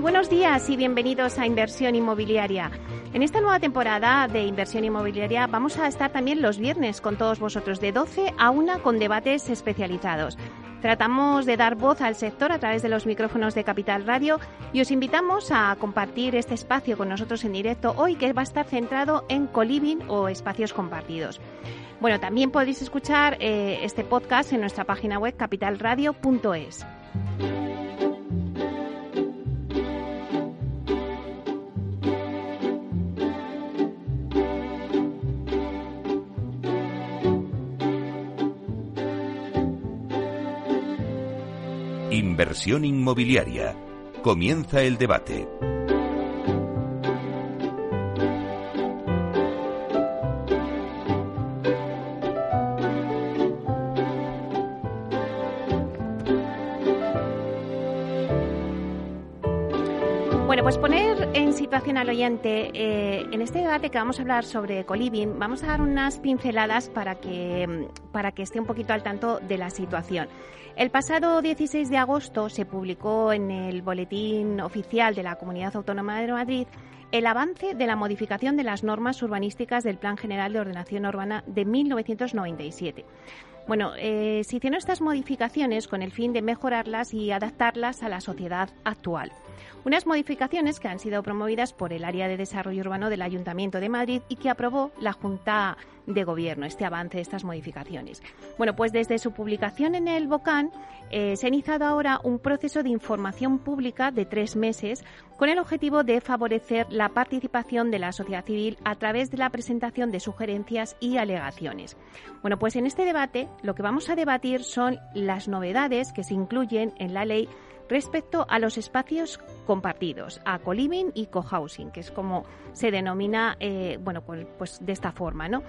Buenos días y bienvenidos a Inversión Inmobiliaria. En esta nueva temporada de Inversión Inmobiliaria vamos a estar también los viernes con todos vosotros de 12 a 1 con debates especializados. Tratamos de dar voz al sector a través de los micrófonos de Capital Radio y os invitamos a compartir este espacio con nosotros en directo hoy que va a estar centrado en coliving o espacios compartidos. Bueno, también podéis escuchar eh, este podcast en nuestra página web capitalradio.es. Inversión inmobiliaria. Comienza el debate. En situación al oyente, eh, en este debate que vamos a hablar sobre coliving, vamos a dar unas pinceladas para que, para que esté un poquito al tanto de la situación. El pasado 16 de agosto se publicó en el Boletín Oficial de la Comunidad Autónoma de Madrid el avance de la modificación de las normas urbanísticas del Plan General de Ordenación Urbana de 1997. Bueno, eh, se hicieron estas modificaciones con el fin de mejorarlas y adaptarlas a la sociedad actual. Unas modificaciones que han sido promovidas por el Área de Desarrollo Urbano del Ayuntamiento de Madrid y que aprobó la Junta de Gobierno, este avance de estas modificaciones. Bueno, pues desde su publicación en el BOCAN eh, se ha iniciado ahora un proceso de información pública de tres meses con el objetivo de favorecer la participación de la sociedad civil a través de la presentación de sugerencias y alegaciones. Bueno, pues en este debate lo que vamos a debatir son las novedades que se incluyen en la ley respecto a los espacios compartidos, a co-living y co-housing, que es como se denomina, eh, bueno, pues, pues de esta forma, ¿no?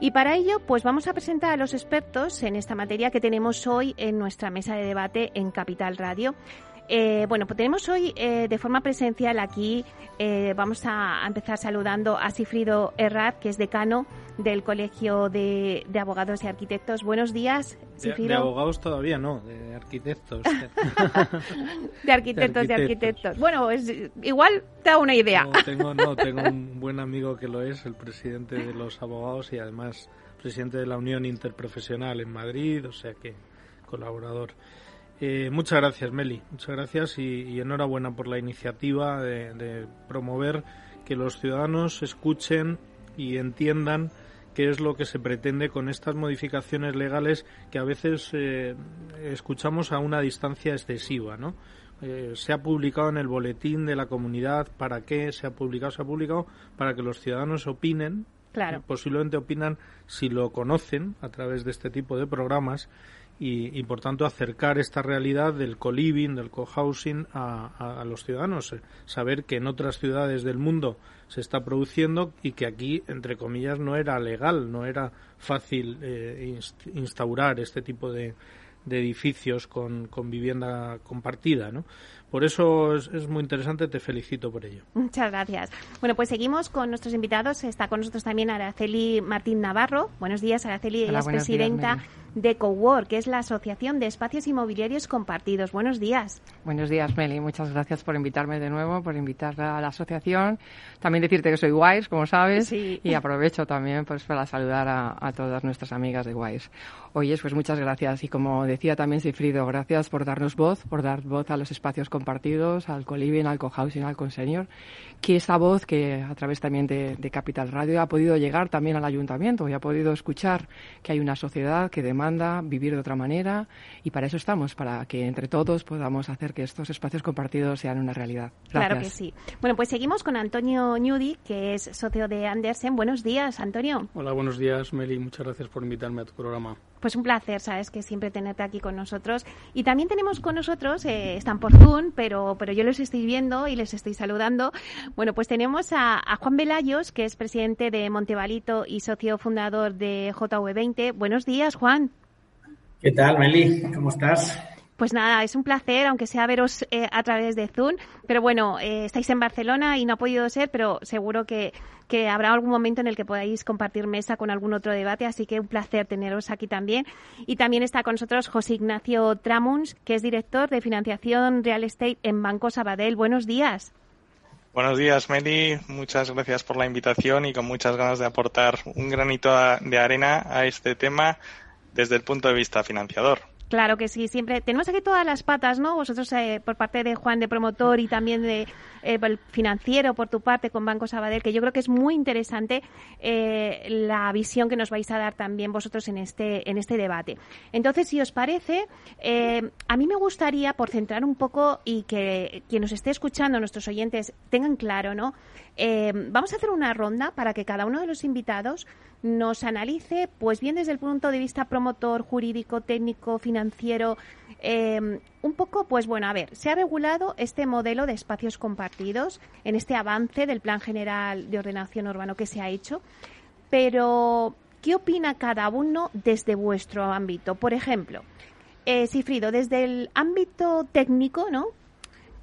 Y para ello, pues vamos a presentar a los expertos en esta materia que tenemos hoy en nuestra mesa de debate en Capital Radio. Eh, bueno, pues tenemos hoy eh, de forma presencial aquí, eh, vamos a, empezar saludando a Sifrido Herrat, que es decano del Colegio de, Abogados y Arquitectos. Buenos días, Sifrido. De, abogados todavía no, de arquitectos. de arquitectos, de, arquitectos. Bueno, igual te da una idea. No tengo, no, tengo un buen amigo que lo es, el presidente de los abogados y además presidente de la Unión Interprofesional en Madrid, o sea que colaborador. Eh, muchas gracias, Meli. Muchas gracias y, enhorabuena por la iniciativa de, promover que los ciudadanos escuchen y entiendan qué es lo que se pretende con estas modificaciones legales que a veces eh, escuchamos a una distancia excesiva, ¿no? Eh, se ha publicado en el boletín de la comunidad, ¿para qué se ha publicado? Se ha publicado para que los ciudadanos opinen, claro. posiblemente opinan si lo conocen a través de este tipo de programas y, por tanto acercar esta realidad del co-living, del co-housing a, los ciudadanos, eh, saber que en otras ciudades del mundo se está produciendo y que aquí, entre comillas, no era legal, no era fácil eh, instaurar este tipo de, de edificios con, con, vivienda compartida, ¿no? Por eso es, muy interesante, te felicito por ello. Muchas gracias. Bueno, pues seguimos con nuestros invitados. Está con nosotros también Araceli Martín Navarro. Buenos días, Araceli. Ella es presidenta de Cowork, que es la Asociación de Espacios Inmobiliarios Compartidos. Buenos días. Buenos días, Meli. Muchas gracias por invitarme de nuevo, por invitar a la asociación. También decirte que soy Wise, como sabes, y aprovecho también pues para saludar a, todas nuestras amigas de Wise. Oye, pues muchas gracias. Y como decía también Sifrido, gracias por darnos voz, por dar voz a los espacios compartidos, al co-living, al co-housing, al co-senior, que esa voz que a través también de, de Capital Radio ha podido llegar también al ayuntamiento y ha podido escuchar que hay una sociedad que demanda vivir de otra manera y para eso estamos, para que entre todos podamos hacer que estos espacios compartidos sean una realidad. Claro que sí. Bueno, pues seguimos con Antonio Newdy, que es socio de Andersen. Buenos días, Antonio. Hola, buenos días, Meli. Muchas gracias por invitarme a tu programa. Pues un placer, sabes que siempre tenerte aquí con nosotros. Y también tenemos con nosotros, eh, están por Zoom, pero, pero yo los estoy viendo y les estoy saludando. Bueno, pues tenemos a, Juan Velayos, que es presidente de Montevalito y socio fundador de JV20. Buenos días, Juan. ¿Qué tal, Meli? ¿Cómo estás? Pues nada, es un placer, aunque sea veros eh, a través de Zoom. Pero bueno, eh, estáis en Barcelona y no ha podido ser, pero seguro que, que, habrá algún momento en el que podáis compartir mesa con algún otro debate. Así que un placer teneros aquí también. Y también está con nosotros José Ignacio Tramuns, que es director de financiación real estate en Banco Sabadell. Buenos días. Buenos días, Meli. Muchas gracias por la invitación y con muchas ganas de aportar un granito de arena a este tema desde el punto de vista financiador. Claro que sí, siempre tenemos aquí todas las patas, ¿no? Vosotros eh, por parte de Juan de promotor y también de eh, financiero por tu parte con Banco Sabadell, que yo creo que es muy interesante eh, la visión que nos vais a dar también vosotros en este en este debate. Entonces, si os parece, a mí me gustaría por centrar un poco y que quien nos esté escuchando, nuestros oyentes tengan claro, ¿no? vamos a hacer una ronda para que cada uno de los invitados nos analice, pues bien desde el punto de vista promotor, jurídico, técnico, financiero, eh, un poco, pues bueno, a ver, se ha regulado este modelo de espacios compartidos en este avance del Plan General de Ordenación Urbano que se ha hecho, pero ¿qué opina cada uno desde vuestro ámbito? Por ejemplo, eh, Sifrido, desde el ámbito técnico, ¿no?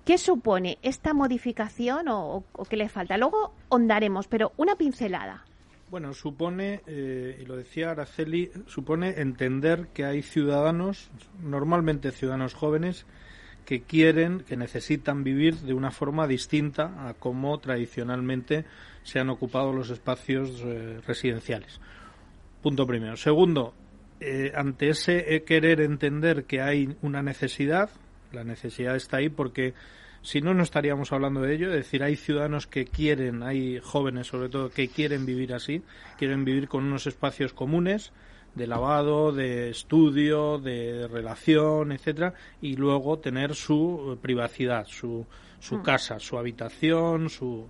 ¿Qué supone esta modificación o, o qué le falta? Luego ondaremos, pero una pincelada. Bueno, supone, eh, y lo decía Araceli, supone entender que hay ciudadanos, normalmente ciudadanos jóvenes, que quieren, que necesitan vivir de una forma distinta a como tradicionalmente se han ocupado los espacios eh, residenciales. Punto primero. Segundo, eh, ante ese querer entender que hay una necesidad, la necesidad está ahí porque si no, no estaríamos hablando de ello. Es decir, hay ciudadanos que quieren, hay jóvenes sobre todo, que quieren vivir así, quieren vivir con unos espacios comunes de lavado, de estudio, de relación, etcétera, y luego tener su privacidad, su, su mm. casa, su habitación, su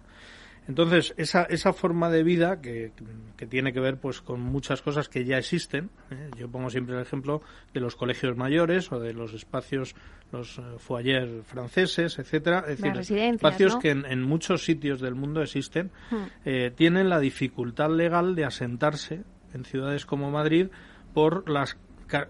entonces, esa, esa forma de vida que, que, tiene que ver pues con muchas cosas que ya existen, ¿eh? yo pongo siempre el ejemplo de los colegios mayores o de los espacios, los uh, foyer franceses, etcétera, es decir, espacios que en, muchos sitios del mundo existen, hmm. eh, tienen la dificultad legal de asentarse en ciudades como Madrid por las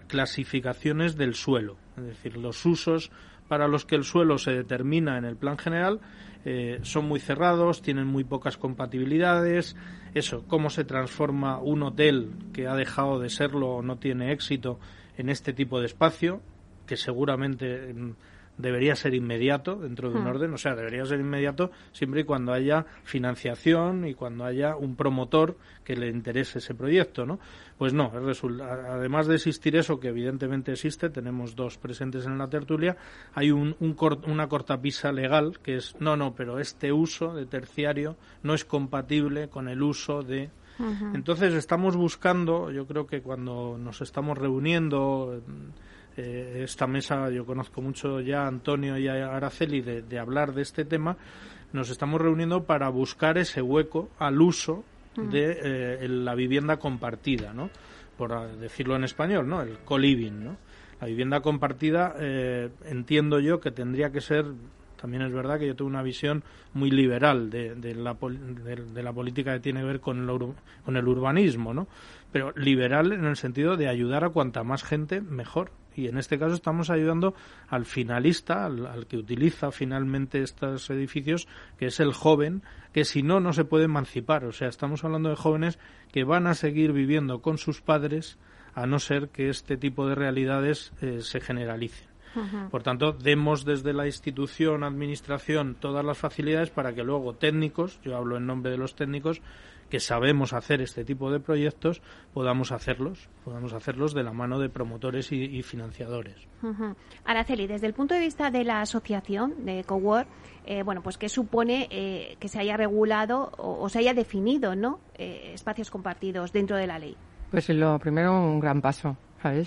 clasificaciones del suelo, es decir, los usos para los que el suelo se determina en el plan general eh, son muy cerrados, tienen muy pocas compatibilidades. Eso, cómo se transforma un hotel que ha dejado de serlo o no tiene éxito en este tipo de espacio, que seguramente debería ser inmediato dentro de un hmm. orden, o sea, debería ser inmediato siempre y cuando haya financiación y cuando haya un promotor que le interese ese proyecto, ¿no? Pues no, además de existir eso, que evidentemente existe, tenemos dos presentes en la tertulia, hay un, una cortapisa legal que es, no, no, pero este uso de terciario no es compatible con el uso de entonces estamos buscando, yo creo que cuando nos estamos reuniendo eh, esta mesa, yo conozco mucho ya a Antonio y a Araceli de, hablar de este tema, nos estamos reuniendo para buscar ese hueco al uso de eh, la vivienda compartida, ¿no? Por decirlo en español, ¿no? El co-living, ¿no? La vivienda compartida eh, entiendo yo que tendría que ser también es verdad que yo tengo una visión muy liberal de, la, de, la, política que tiene que ver con el, con el urbanismo, ¿no? Pero liberal en el sentido de ayudar a cuanta más gente, mejor y en este caso estamos ayudando al finalista, al, que utiliza finalmente estos edificios, que es el joven, que si no, no se puede emancipar. O sea, estamos hablando de jóvenes que van a seguir viviendo con sus padres a no ser que este tipo de realidades eh, se generalicen. Por tanto, demos desde la institución, administración, todas las facilidades para que luego técnicos, yo hablo en nombre de los técnicos, que sabemos hacer este tipo de proyectos podamos hacerlos, podamos hacerlos de la mano de promotores y, financiadores. Araceli, desde el punto de vista de la asociación de Cowork, eh, bueno, pues qué supone eh, que se haya regulado o, se haya definido, ¿no? Eh, espacios compartidos dentro de la ley. Pues lo primero un gran paso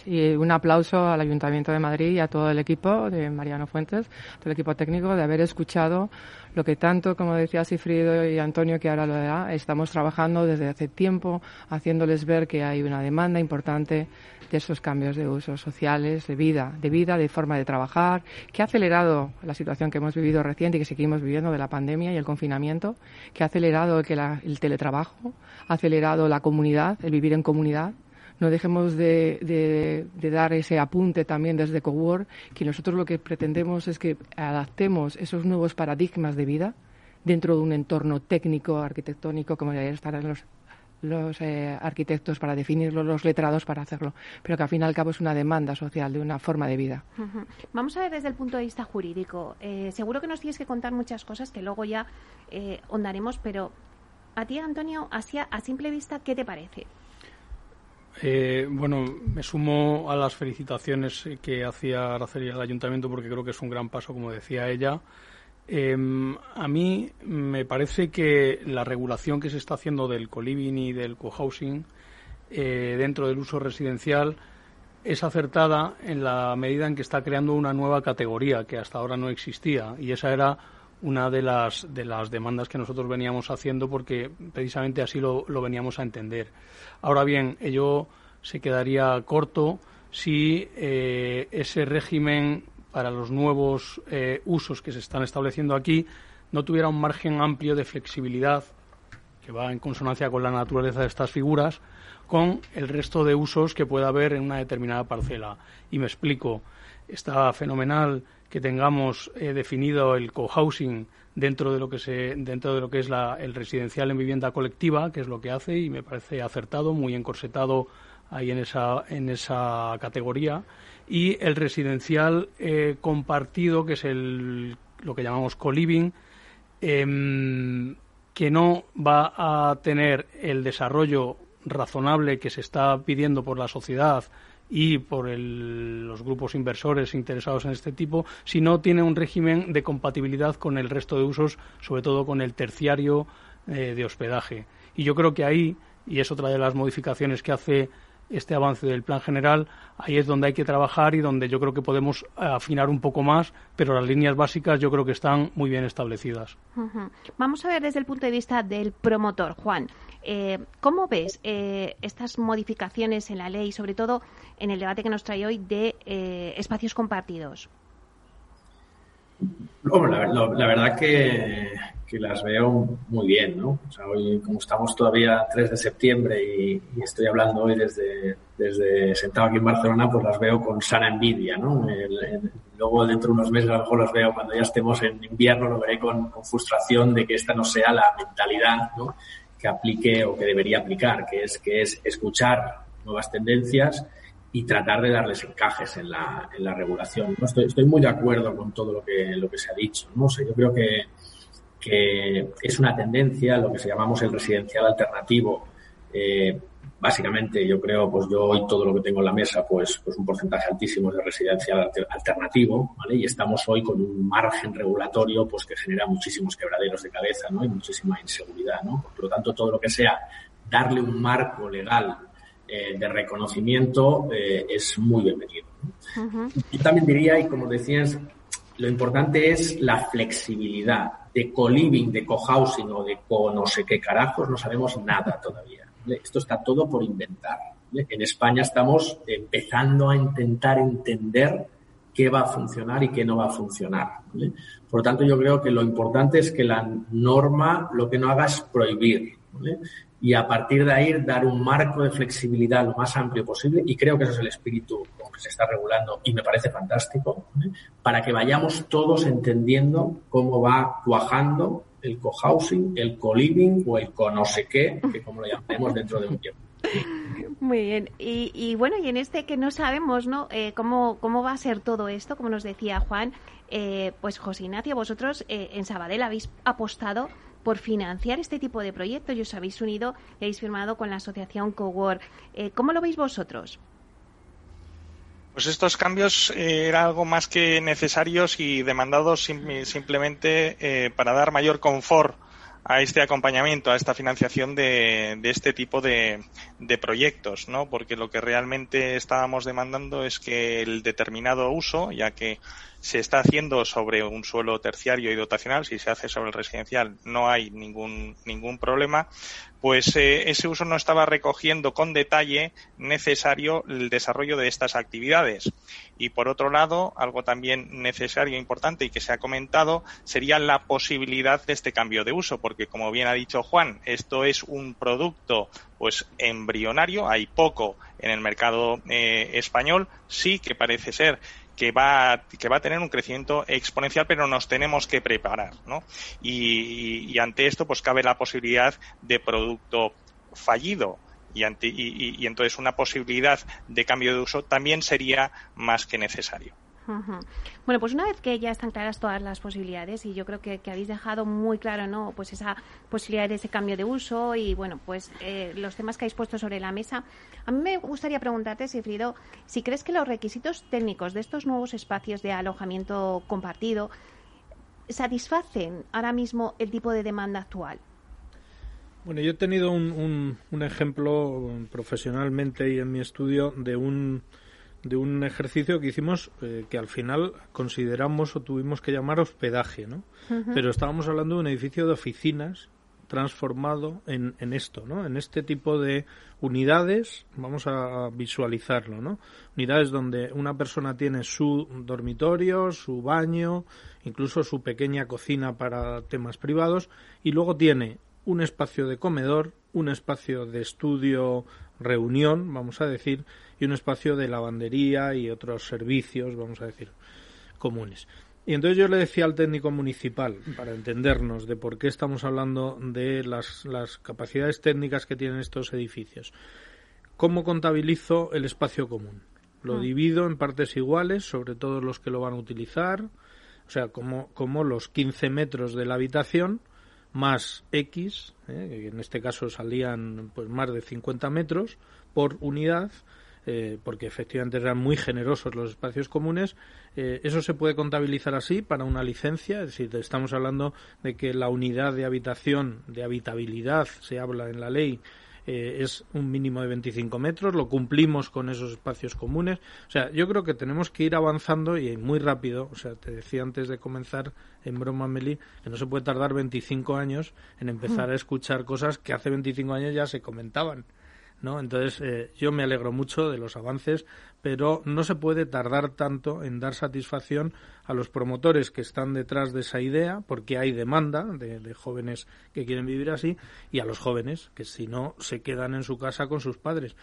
Y un aplauso al Ayuntamiento de Madrid y a todo el equipo de Mariano Fuentes, todo el equipo técnico, de haber escuchado lo que tanto, como decía Sifrido y Antonio, que ahora lo da, estamos trabajando desde hace tiempo, haciéndoles ver que hay una demanda importante de esos cambios de usos sociales, de vida, de vida, de forma de trabajar, que ha acelerado la situación que hemos vivido reciente y que seguimos viviendo de la pandemia y el confinamiento, que ha acelerado que el teletrabajo, ha acelerado la comunidad, el vivir en comunidad, no dejemos de, dar ese apunte también desde Cowork, que nosotros lo que pretendemos es que adaptemos esos nuevos paradigmas de vida dentro de un entorno técnico, arquitectónico, como deberían estar los, los eh, arquitectos para definirlo, los letrados para hacerlo, pero que al fin y al cabo es una demanda social de una forma de vida. Vamos a ver desde el punto de vista jurídico. Eh, seguro que nos tienes que contar muchas cosas que luego ya eh, hondaremos, pero a ti, Antonio, a simple vista, ¿qué te parece? Eh, bueno, me sumo a las felicitaciones que hacía Araceli al ayuntamiento porque creo que es un gran paso, como decía ella. Em, a mí me parece que la regulación que se está haciendo del co-living y del co-housing eh, dentro del uso residencial es acertada en la medida en que está creando una nueva categoría que hasta ahora no existía y esa era una de las, de las demandas que nosotros veníamos haciendo porque precisamente así lo, veníamos a entender. Ahora bien, ello se quedaría corto si eh, ese régimen para los nuevos eh, usos que se están estableciendo aquí no tuviera un margen amplio de flexibilidad que va en consonancia con la naturaleza de estas figuras con el resto de usos que pueda haber en una determinada parcela. Y me explico. Está fenomenal que tengamos eh, definido el cohousing dentro de lo que se dentro de lo que es el residencial en vivienda colectiva, que es lo que hace y me parece acertado, muy encorsetado ahí en esa en esa categoría. Y el residencial eh, compartido, que es el lo que llamamos co-living, em, que no va a tener el desarrollo razonable que se está pidiendo por la sociedad y por los grupos inversores interesados en este tipo, si no tiene un régimen de compatibilidad con el resto de usos, sobre todo con el terciario eh, de hospedaje. Y yo creo que ahí, y es otra de las modificaciones que hace este avance del plan general, ahí es donde hay que trabajar y donde yo creo que podemos afinar un poco más, pero las líneas básicas yo creo que están muy bien establecidas. Vamos a ver desde el punto de vista del promotor, Juan. Eh, ¿Cómo ves eh, estas modificaciones en la ley, sobre todo en el debate que nos trae hoy de eh, espacios compartidos? la, verdad que, las veo muy bien, ¿no? O sea, hoy, como estamos todavía 3 de septiembre y, estoy hablando hoy desde, desde sentado aquí en Barcelona, pues las veo con sana envidia, ¿no? luego, dentro de unos meses, a lo mejor las veo cuando ya estemos en invierno, lo veré con, frustración de que esta no sea la mentalidad, ¿no? que aplique o que debería aplicar, que es, que es escuchar nuevas tendencias y tratar de darles encajes en la, en la regulación. Estoy, estoy muy de acuerdo con todo lo que, lo que se ha dicho. ¿no? sé yo creo que, que es una tendencia, lo que se llamamos el residencial alternativo, eh, básicamente yo creo, pues yo hoy todo lo que tengo en la mesa, pues, pues un porcentaje altísimo de residencial alternativo, ¿vale? Y estamos hoy con un margen regulatorio, pues que genera muchísimos quebraderos de cabeza, ¿no? Y muchísima inseguridad, ¿no? Por lo tanto, todo lo que sea darle un marco legal eh, de reconocimiento eh, es muy bienvenido. Yo también diría, y como decías, lo importante es la flexibilidad de co-living, de co-housing o de co no sé qué carajos, no sabemos nada todavía. Esto está todo por inventar. En España estamos empezando a intentar entender qué va a funcionar y qué no va a funcionar. Por lo tanto, yo creo que lo importante es que la norma lo que no haga es prohibir. Y a partir de ahí dar un marco de flexibilidad lo más amplio posible, y creo que ese es el espíritu con que se está regulando, y me parece fantástico, para que vayamos todos entendiendo cómo va cuajando el cohousing, el co-living o el co no sé qué, que como lo llamaremos dentro de un tiempo. Muy bien. Y, bueno, y en este que no sabemos, ¿no? Eh, cómo, ¿Cómo va a ser todo esto? Como nos decía Juan, eh, pues José Ignacio, vosotros eh, en Sabadell habéis apostado por financiar este tipo de proyectos y os habéis unido y habéis firmado con la asociación Cowork. ¿Cómo lo veis vosotros? Pues estos cambios eh, eran algo más que necesarios y demandados simplemente eh, para dar mayor confort a este acompañamiento, a esta financiación de, de este tipo de, de, proyectos, ¿no? Porque lo que realmente estábamos demandando es que el determinado uso, ya que se está haciendo sobre un suelo terciario y dotacional, si se hace sobre el residencial no hay ningún, ningún problema, pues eh, ese uso no estaba recogiendo con detalle necesario el desarrollo de estas actividades. Y por otro lado, algo también necesario e importante y que se ha comentado sería la posibilidad de este cambio de uso, porque como bien ha dicho Juan, esto es un producto pues embrionario, hay poco en el mercado eh, español, sí que parece ser que va, que va a tener un crecimiento exponencial, pero nos tenemos que preparar, ¿no? Y, ante esto, pues cabe la posibilidad de producto fallido, y, y, entonces una posibilidad de cambio de uso también sería más que necesario. Bueno, pues una vez que ya están claras todas las posibilidades y yo creo que, habéis dejado muy claro, ¿no? Pues esa posibilidad de ese cambio de uso y bueno, pues eh, los temas que habéis puesto sobre la mesa. A mí me gustaría preguntarte, Sifrido, si crees que los requisitos técnicos de estos nuevos espacios de alojamiento compartido satisfacen ahora mismo el tipo de demanda actual. Bueno, yo he tenido un ejemplo profesionalmente y en mi estudio de un de un ejercicio que hicimos eh, que al final consideramos o tuvimos que llamar hospedaje, ¿no? Pero estábamos hablando de un edificio de oficinas transformado en, en esto, ¿no? En este tipo de unidades, vamos a visualizarlo, ¿no? Unidades donde una persona tiene su dormitorio, su baño, incluso su pequeña cocina para temas privados y luego tiene un espacio de comedor, un espacio de estudio, reunión, vamos a decir, y un espacio de lavandería y otros servicios, vamos a decir, comunes. Y entonces yo le decía al técnico municipal, para entendernos de por qué estamos hablando de las, las capacidades técnicas que tienen estos edificios, ¿cómo contabilizo el espacio común? Lo ah. divido en partes iguales sobre todos los que lo van a utilizar, o sea, como, como los 15 metros de la habitación más X, ¿eh? en este caso salían pues más de 50 metros por unidad, eh, porque efectivamente eran muy generosos los espacios comunes, eh, eso se puede contabilizar así para una licencia, es decir, estamos hablando de que la unidad de habitación, de habitabilidad, se habla en la ley, eh, es un mínimo de 25 metros, lo cumplimos con esos espacios comunes. O sea, yo creo que tenemos que ir avanzando y muy rápido. O sea, te decía antes de comenzar en broma, Meli, que no se puede tardar 25 años en empezar a escuchar cosas que hace 25 años ya se comentaban. ¿No? Entonces, eh, yo me alegro mucho de los avances, pero no se puede tardar tanto en dar satisfacción a los promotores que están detrás de esa idea, porque hay demanda de, de jóvenes que quieren vivir así, y a los jóvenes que si no se quedan en su casa con sus padres.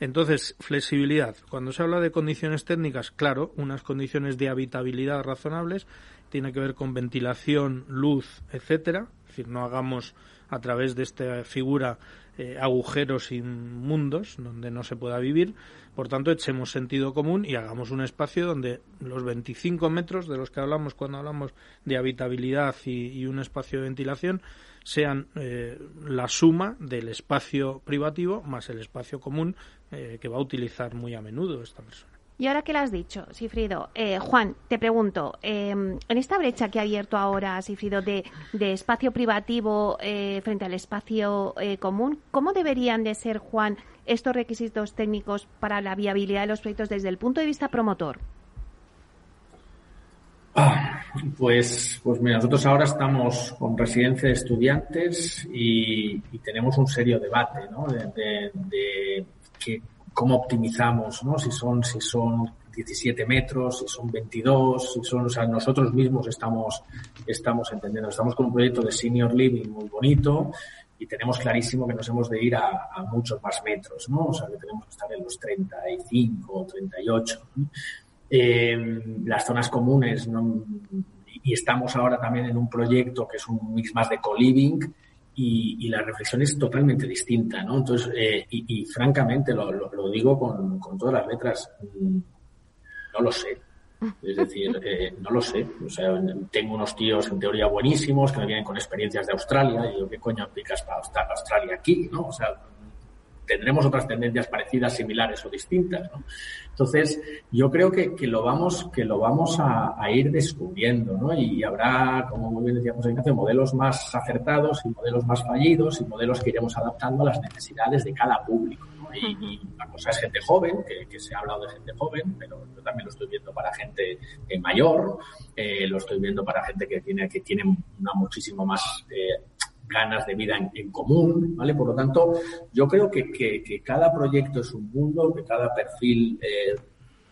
Entonces, flexibilidad. Cuando se habla de condiciones técnicas, claro, unas condiciones de habitabilidad razonables, tiene que ver con ventilación, luz, etcétera. Es decir, no hagamos a través de esta figura eh, agujeros inmundos donde no se pueda vivir. Por tanto, echemos sentido común y hagamos un espacio donde los 25 metros de los que hablamos cuando hablamos de habitabilidad y, un espacio de ventilación sean eh, la suma del espacio privativo más el espacio común eh, que va a utilizar muy a menudo esta persona. Y ahora que lo has dicho, Sifrido, eh, Juan, te pregunto, em, en esta brecha que ha abierto ahora, Sifrido, de, espacio privativo eh, frente al espacio eh, común, ¿cómo deberían de ser, Juan, estos requisitos técnicos para la viabilidad de los proyectos desde el punto de vista promotor? Pues, pues mira, nosotros ahora estamos con residencia de estudiantes y, tenemos un serio debate ¿no? de que cómo optimizamos, ¿no? Si son, si son 17 metros, si son 22, si son, o sea, nosotros mismos estamos, estamos entendiendo, estamos con un proyecto de senior living muy bonito y tenemos clarísimo que nos hemos de ir a, muchos más metros, ¿no? O sea, que tenemos que estar en los 35, 38. Eh, las zonas comunes, y estamos ahora también en un proyecto que es un mix más de co-living, y, la reflexión es totalmente distinta, ¿no? Entonces, eh, y, francamente, lo, lo, digo con, con, todas las letras, mm, no lo sé. Es decir, eh, no lo sé. O sea, tengo unos tíos en teoría buenísimos que me vienen con experiencias de Australia y digo, ¿qué coño aplicas para Australia aquí? ¿no? O sea, tendremos otras tendencias parecidas, similares o distintas. ¿no? Entonces, yo creo que, que, lo vamos, que lo vamos a, a ir descubriendo, ¿no? Y, habrá, como muy bien decíamos Ignacio, modelos más acertados y modelos más fallidos y modelos que iremos adaptando a las necesidades de cada público. ¿no? Y, la cosa es gente joven, que, que, se ha hablado de gente joven, pero yo también lo estoy viendo para gente eh, mayor, eh, lo estoy viendo para gente que tiene, que tiene una muchísimo más eh, ganas de vida en, común, ¿vale? Por lo tanto, yo creo que, que, cada proyecto es un mundo, que cada perfil eh,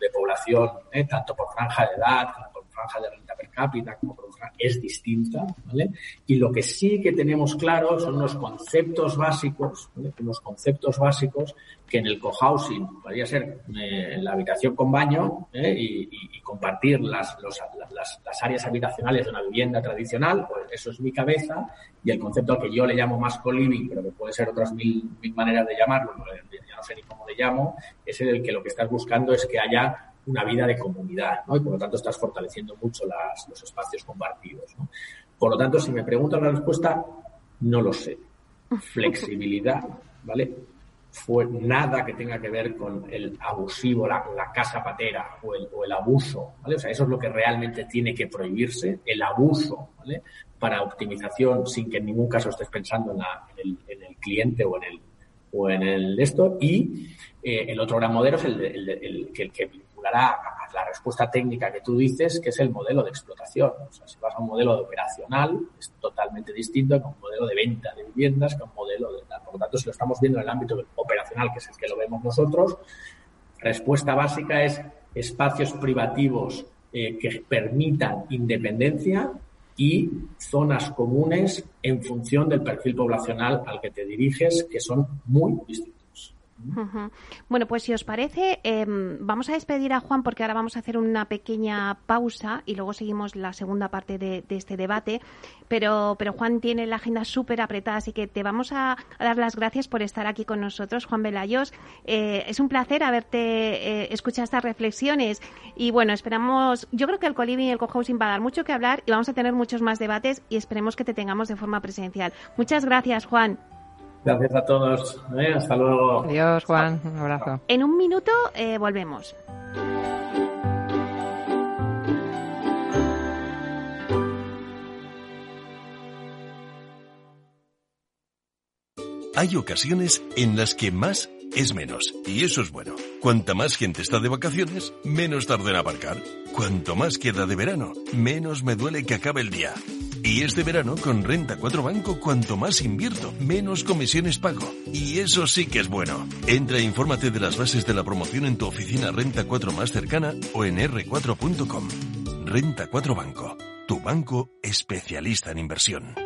de población, eh, tanto por franja de edad, franja de renta per cápita, como por es distinta, ¿vale? Y lo que sí que tenemos claro son los conceptos básicos, ¿vale? Conceptos básicos que en el cohousing podría ser eh, la habitación con baño ¿eh? y, y, compartir las, los, las, las, áreas habitacionales de una vivienda tradicional, pues eso es mi cabeza, y el concepto que yo le llamo más co-living, pero que puede ser otras mil, mil maneras de llamarlo, ya no sé ni cómo le llamo, es el que lo que estás buscando es que haya una vida de comunidad, ¿no? Y por lo tanto estás fortaleciendo mucho las, los espacios compartidos, ¿no? Por lo tanto, si me preguntan la respuesta, no lo sé. Flexibilidad, ¿vale? fue nada que tenga que ver con el abusivo, la, la casa patera o el, o el, abuso, ¿vale? O sea, eso es lo que realmente tiene que prohibirse, el abuso, ¿vale? Para optimización sin que en ningún caso estés pensando en, la, en, el, en el, cliente o en el o en el esto y eh, el otro gran modelo es el, el, el, el que vinculará la respuesta técnica que tú dices, que es el modelo de explotación. O sea, si vas a un modelo de operacional, es totalmente distinto que un modelo de venta de viviendas, que un modelo de... Por lo tanto, si lo estamos viendo en el ámbito operacional, que es el que lo vemos nosotros, respuesta básica es espacios privativos eh, que permitan independencia y zonas comunes en función del perfil poblacional al que te diriges, que son muy distintos. Bueno, pues si os parece, eh, vamos a despedir a Juan porque ahora vamos a hacer una pequeña pausa y luego seguimos la segunda parte de, este debate. Pero, pero Juan tiene la agenda súper apretada, así que te vamos a, a, dar las gracias por estar aquí con nosotros, Juan Velayos. Eh, es un placer haberte eh, escuchado estas reflexiones y bueno, esperamos, yo creo que el Coliving y el Cohousing va a dar mucho que hablar y vamos a tener muchos más debates y esperemos que te tengamos de forma presencial. Muchas gracias, Juan. Gracias a todos. ¿eh? Hasta luego. Adiós, Juan. Un abrazo. En un minuto eh, volvemos. Hay ocasiones en las que más es menos. Y eso es bueno. Cuanta más gente está de vacaciones, menos tarda en aparcar. Cuanto más queda de verano, menos me duele que acabe el día. Y este verano con Renta 4 Banco, cuanto más invierto, menos comisiones pago. Y eso sí que es bueno. Entra e infórmate de las bases de la promoción en tu oficina Renta 4 más cercana o en r4.com. Renta 4 Banco, tu banco especialista en inversión.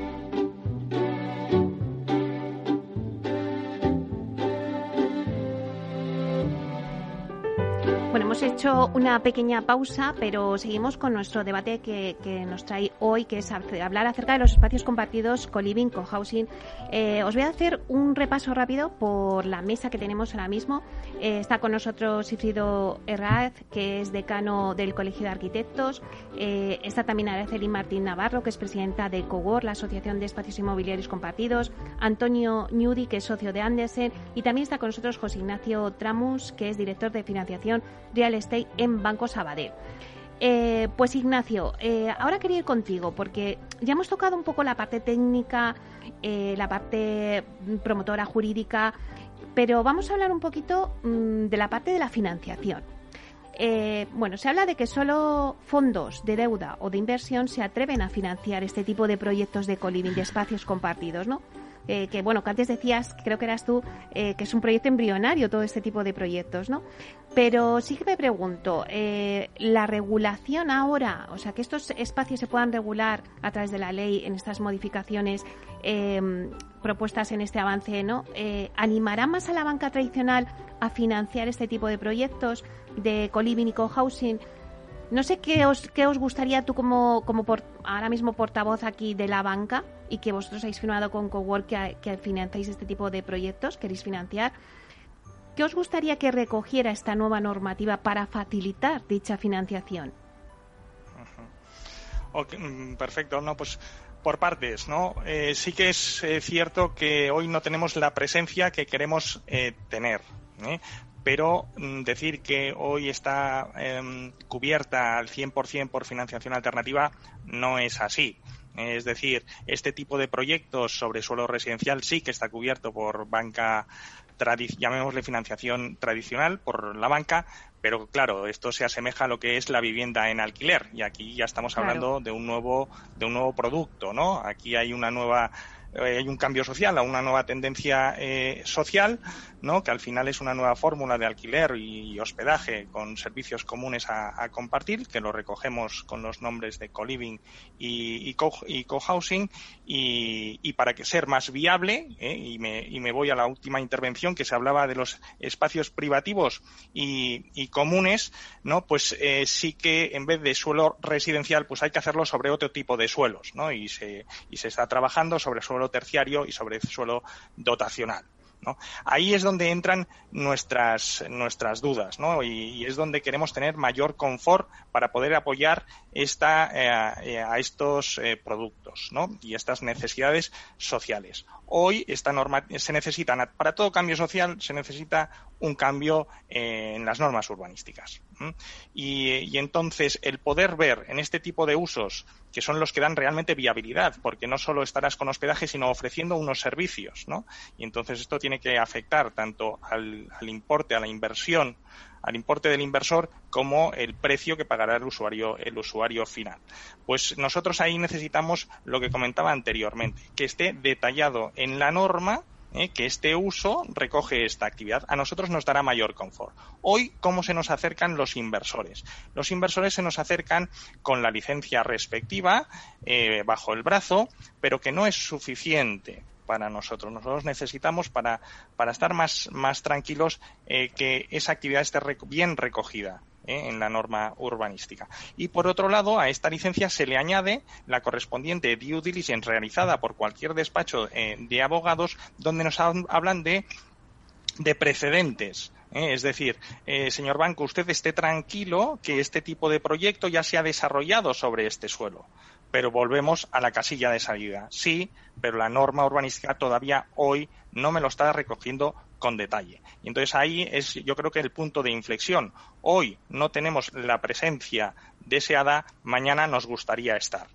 Hemos hecho una pequeña pausa, pero seguimos con nuestro debate que, que nos trae hoy, que es hablar acerca de los espacios compartidos, co-living, co-housing. Eh, os voy a hacer un repaso rápido por la mesa que tenemos ahora mismo. Eh, está con nosotros Sifrido Herraz, que es decano del Colegio de Arquitectos. Eh, está también Araceli Martín Navarro, que es presidenta de COWOR, la Asociación de Espacios Inmobiliarios Compartidos. Antonio Ñudi, que es socio de Andersen. Y también está con nosotros José Ignacio Tramus, que es director de financiación Real Estate en Banco Sabadell. Eh, pues Ignacio, eh, ahora quería ir contigo porque ya hemos tocado un poco la parte técnica, eh, la parte promotora jurídica, pero vamos a hablar un poquito mmm, de la parte de la financiación. Eh, bueno, se habla de que solo fondos de deuda o de inversión se atreven a financiar este tipo de proyectos de coliving, de espacios compartidos, ¿no? Eh, que bueno, que antes decías, creo que eras tú, eh, que es un proyecto embrionario todo este tipo de proyectos, ¿no? Pero sí que me pregunto, eh, la regulación ahora, o sea, que estos espacios se puedan regular a través de la ley en estas modificaciones em, propuestas en este avance, ¿no? ¿Animará más a la banca tradicional a financiar este tipo de proyectos de co-living y co-housing? No sé qué os, qué os gustaría tú como, como por, ahora mismo portavoz aquí de la banca y que vosotros habéis firmado con Cowork que, que financiáis este tipo de proyectos, queréis financiar. ¿Qué os gustaría que recogiera esta nueva normativa para facilitar dicha financiación? Mm, perfecto, no, pues por partes, ¿no? Eh, sí que es eh, cierto que hoy no tenemos la presencia que queremos eh, tener. pero mm, decir que hoy está em, cubierta al 100% por financiación alternativa no es así. Es decir, este tipo de proyectos sobre suelo residencial sí que está cubierto por banca, llamémosle financiación tradicional, por la banca, pero claro, esto se asemeja a lo que es la vivienda en alquiler y aquí ya estamos hablando de un nuevo de un nuevo producto, ¿no? Aquí hay una nueva hay un cambio social, a una nueva tendencia eh, social, ¿no? que al final es una nueva fórmula de alquiler y, hospedaje con servicios comunes a, compartir, que lo recogemos con los nombres de co-living y, co-housing, y, para que ser más viable, ¿eh? y, me, y me voy a la última intervención que se hablaba de los espacios privativos y, comunes, ¿no? pues sí que en vez de suelo residencial, pues hay que hacerlo sobre otro tipo de suelos, ¿no? y, se, y se está trabajando sobre suelo terciario y sobre suelo dotacional. Ahí es donde entran nuestras, nuestras dudas y, es donde queremos tener mayor confort para poder apoyar esta, eh, a estos eh, productos y estas necesidades sociales. Hoy esta norma se necesita, para todo cambio social se necesita un cambio en las normas urbanísticas. Y, entonces el poder ver en este tipo de usos que son los que dan realmente viabilidad, porque no solo estarás con hospedaje, sino ofreciendo unos servicios, ¿no? Y entonces esto tiene que afectar tanto al, importe, a la inversión, al importe del inversor, como el precio que pagará el usuario, el usuario final. Pues nosotros ahí necesitamos lo que comentaba anteriormente, que esté detallado en la norma ¿eh? que este uso recoge esta actividad. A nosotros nos dará mayor confort. Hoy, ¿cómo se nos acercan los inversores? Los inversores se nos acercan con la licencia respectiva eh, bajo el brazo, pero que no es suficiente para nosotros. Nosotros necesitamos para, para estar más, más tranquilos eh, que esa actividad esté bien recogida ¿eh? en la norma urbanística. Y por otro lado, a esta licencia se le añade la correspondiente due diligence realizada por cualquier despacho eh, de abogados donde nos hablan de, de precedentes. ¿eh? Es decir, señor Banco, usted esté tranquilo que este tipo de proyecto ya se ha desarrollado sobre este suelo. Pero volvemos a la casilla de salida. Sí, pero la norma urbanística todavía hoy no me lo está recogiendo con detalle. Y entonces ahí es yo creo que el punto de inflexión. Hoy no tenemos la presencia deseada, mañana nos gustaría estar.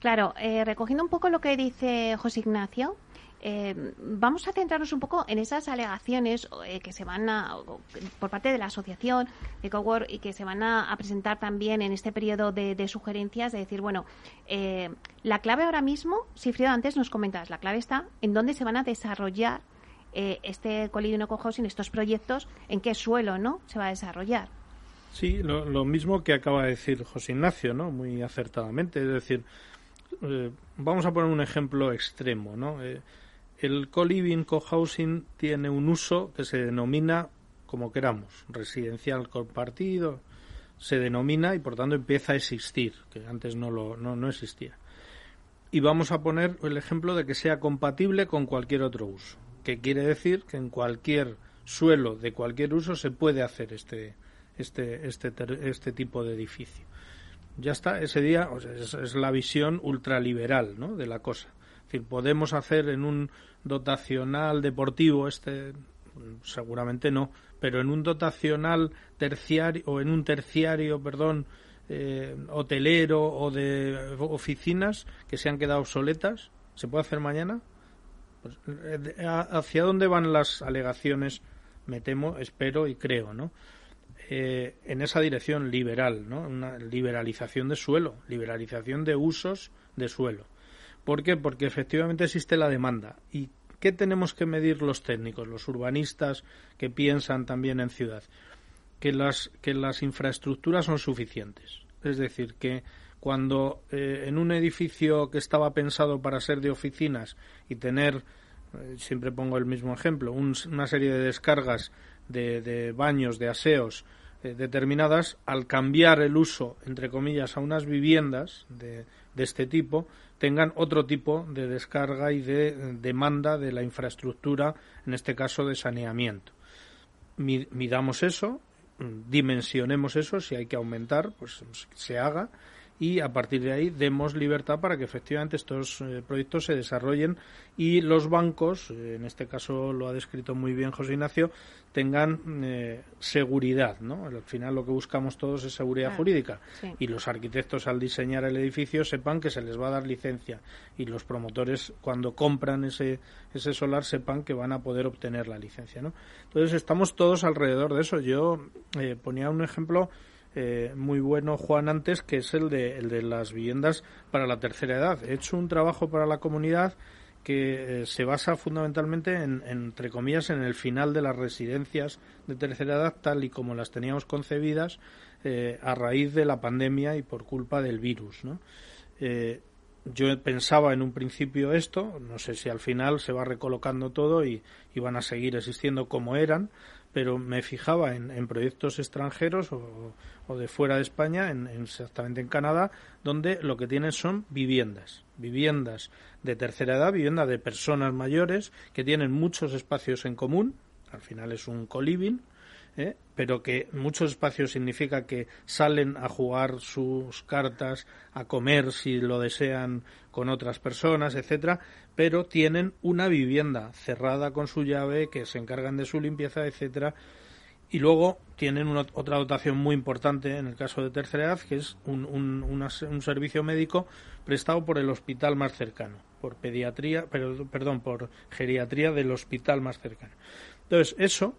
Claro, eh, recogiendo un poco lo que dice José Ignacio, eh, vamos a centrarnos un poco en esas alegaciones eh, que se van a, por parte de la asociación de Cowork y que se van a, presentar también en este periodo de, sugerencias, de decir, bueno, la clave ahora mismo, Sifrido, antes nos comentas, la clave está en dónde se van a desarrollar eh, este coliving cohousing, estos proyectos, en qué suelo no se va a desarrollar. Sí, lo, mismo que acaba de decir José Ignacio, ¿no? Muy acertadamente. Es decir, eh, vamos a poner un ejemplo extremo, ¿no? Eh, el co-living, co-housing tiene un uso que se denomina como queramos, residencial compartido, se denomina y por tanto empieza a existir, que antes no, lo, no, no existía. Y vamos a poner el ejemplo de que sea compatible con cualquier otro uso que quiere decir que en cualquier suelo de cualquier uso se puede hacer este, este, este, este tipo de edificio. Ya está, ese día es, la visión ultraliberal ¿no? de la cosa. Decir, podemos hacer en un dotacional deportivo este seguramente no, pero en un dotacional terciario o en un terciario, perdón, eh, hotelero o de oficinas que se han quedado obsoletas, ¿se puede hacer mañana? Pues, eh, ¿Hacia dónde van las alegaciones? Me temo, espero y creo, ¿no? Eh, en esa dirección liberal, ¿no? Una liberalización de suelo, liberalización de usos de suelo. ¿Por qué? Porque efectivamente existe la demanda. ¿Y qué tenemos que medir los técnicos, los urbanistas que piensan también en ciudad? Que las, que las infraestructuras son suficientes. Es decir, que cuando eh, en un edificio que estaba pensado para ser de oficinas y tener, eh, siempre pongo el mismo ejemplo, una serie de descargas de, baños, de aseos eh, determinadas, al cambiar el uso, entre comillas, a unas viviendas de, de este tipo, tengan otro tipo de descarga y de demanda de la infraestructura, en este caso de saneamiento. Midamos eso, dimensionemos eso, si hay que aumentar, pues se haga y a partir de ahí demos libertad para que efectivamente estos eh, proyectos se desarrollen y los bancos, eh, en este caso lo ha descrito muy bien José Ignacio, tengan eh, seguridad, ¿no? Al final lo que buscamos todos es seguridad jurídica y los arquitectos al diseñar el edificio sepan que se les va a dar licencia y los promotores cuando compran ese ese solar sepan que van a poder obtener la licencia, ¿no? Entonces estamos todos alrededor de eso. Yo ponía un ejemplo eh, muy bueno, Juan, antes, que es el de, el de las viviendas para la tercera edad. He hecho un trabajo para la comunidad que eh, se basa fundamentalmente en, entre comillas, en el final de las residencias de tercera edad tal y como las teníamos concebidas eh, a raíz de la pandemia y por culpa del virus. ¿no? yo pensaba en un principio esto, no sé si al final se va recolocando todo y, y van a seguir existiendo como eran, pero me fijaba en, proyectos extranjeros o, de fuera de España, en, exactamente en Canadá, donde lo que tienen son viviendas, viviendas de tercera edad, viviendas de personas mayores que tienen muchos espacios en común, al final es un coliving, ¿eh? pero que muchos espacios significa que salen a jugar sus cartas, a comer si lo desean con otras personas, etcétera, pero tienen una vivienda cerrada con su llave, que se encargan de su limpieza, etcétera, y luego tienen una, otra dotación muy importante en el caso de tercera edad, que es un, un, un servicio médico prestado por el hospital más cercano, por pediatría, perdón, por geriatría del hospital más cercano. Entonces, eso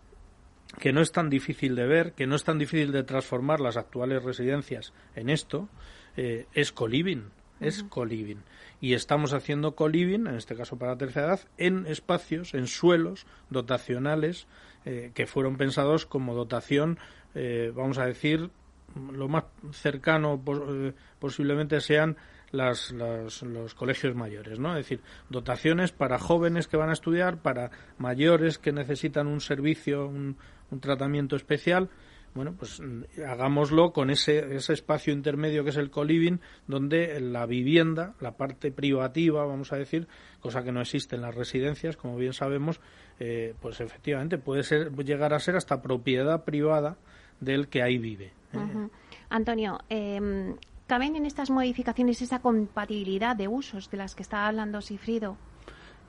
que no es tan difícil de ver, que no es tan difícil de transformar las actuales residencias en esto, eh, es coliving, es coliving y estamos haciendo co-living, en este caso para tercera edad, en espacios, en suelos dotacionales eh, que fueron pensados como dotación, eh, vamos a decir, lo más cercano eh, posiblemente sean las, los colegios mayores, ¿no? Es decir, dotaciones para jóvenes que van a estudiar, para mayores que necesitan un servicio, un, un tratamiento especial bueno, pues mm, hagámoslo con ese, ese espacio intermedio que es el coliving, donde la vivienda, la parte privativa, vamos a decir, cosa que no existe en las residencias, como bien sabemos, eh, pues efectivamente puede ser, llegar a ser hasta propiedad privada del que ahí vive. ¿eh? Antonio, eh, ¿caben en estas modificaciones esa compatibilidad de usos de las que está hablando Sifrido?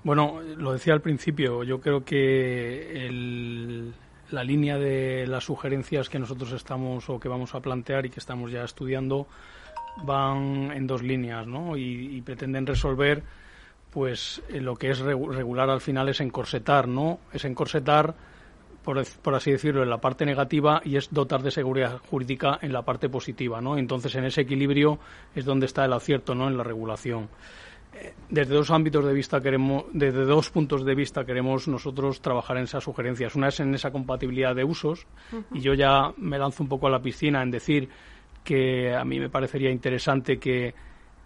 Bueno, lo decía al principio, yo creo que el, la línea de las sugerencias que nosotros estamos o que vamos a plantear y que estamos ya estudiando van en dos líneas, ¿no? Y, pretenden resolver, pues, eh, lo que es regular al final es encorsetar, ¿no? Es encorsetar, por, por, así decirlo, en la parte negativa y es dotar de seguridad jurídica en la parte positiva, ¿no? Entonces, en ese equilibrio es donde está el acierto, ¿no? En la regulación desde dos ámbitos de vista queremos, desde dos puntos de vista queremos nosotros trabajar en esas sugerencias. Una es en esa compatibilidad de usos y yo ya me lanzo un poco a la piscina en decir que a mí me parecería interesante que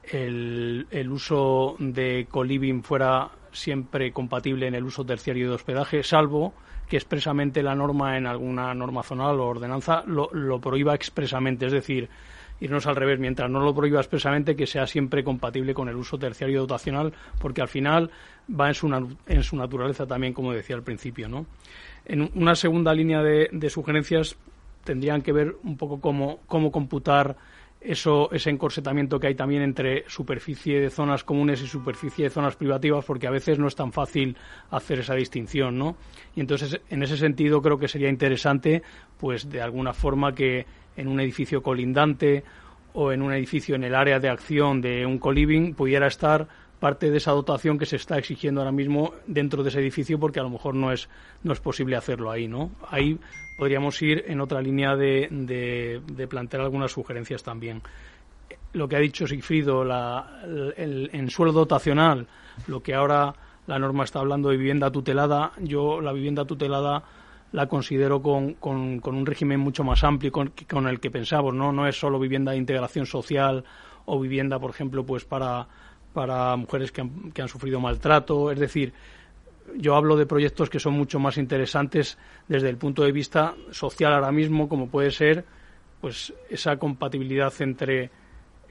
el, el uso de coliving fuera siempre compatible en el uso terciario de hospedaje, salvo que expresamente la norma en alguna norma zonal o ordenanza lo, lo prohíba expresamente. Es decir, irnos al revés, mientras no lo prohíba expresamente, que sea siempre compatible con el uso terciario dotacional, porque al final va en su, en su naturaleza también, como decía al principio. ¿no? En una segunda línea de, sugerencias tendrían que ver un poco cómo, cómo computar eso, ese encorsetamiento que hay también entre superficie de zonas comunes y superficie de zonas privativas, porque a veces no es tan fácil hacer esa distinción, ¿no? Y entonces, en ese sentido, creo que sería interesante, pues, de alguna forma que en un edificio colindante o en un edificio en el área de acción de un coliving pudiera estar parte de esa dotación que se está exigiendo ahora mismo dentro de ese edificio porque a lo mejor no es no es posible hacerlo ahí no ahí podríamos ir en otra línea de, de, plantear algunas sugerencias también. Lo que ha dicho Sigfrido, la, el, en suelo dotacional, lo que ahora la norma está hablando de vivienda tutelada, yo la vivienda tutelada la considero con, con, un régimen mucho más amplio con, con, el que pensamos, ¿no? No es solo vivienda de integración social o vivienda, por ejemplo, pues para, para mujeres que han, que han sufrido maltrato. Es decir, yo hablo de proyectos que son mucho más interesantes desde el punto de vista social ahora mismo, como puede ser pues esa compatibilidad entre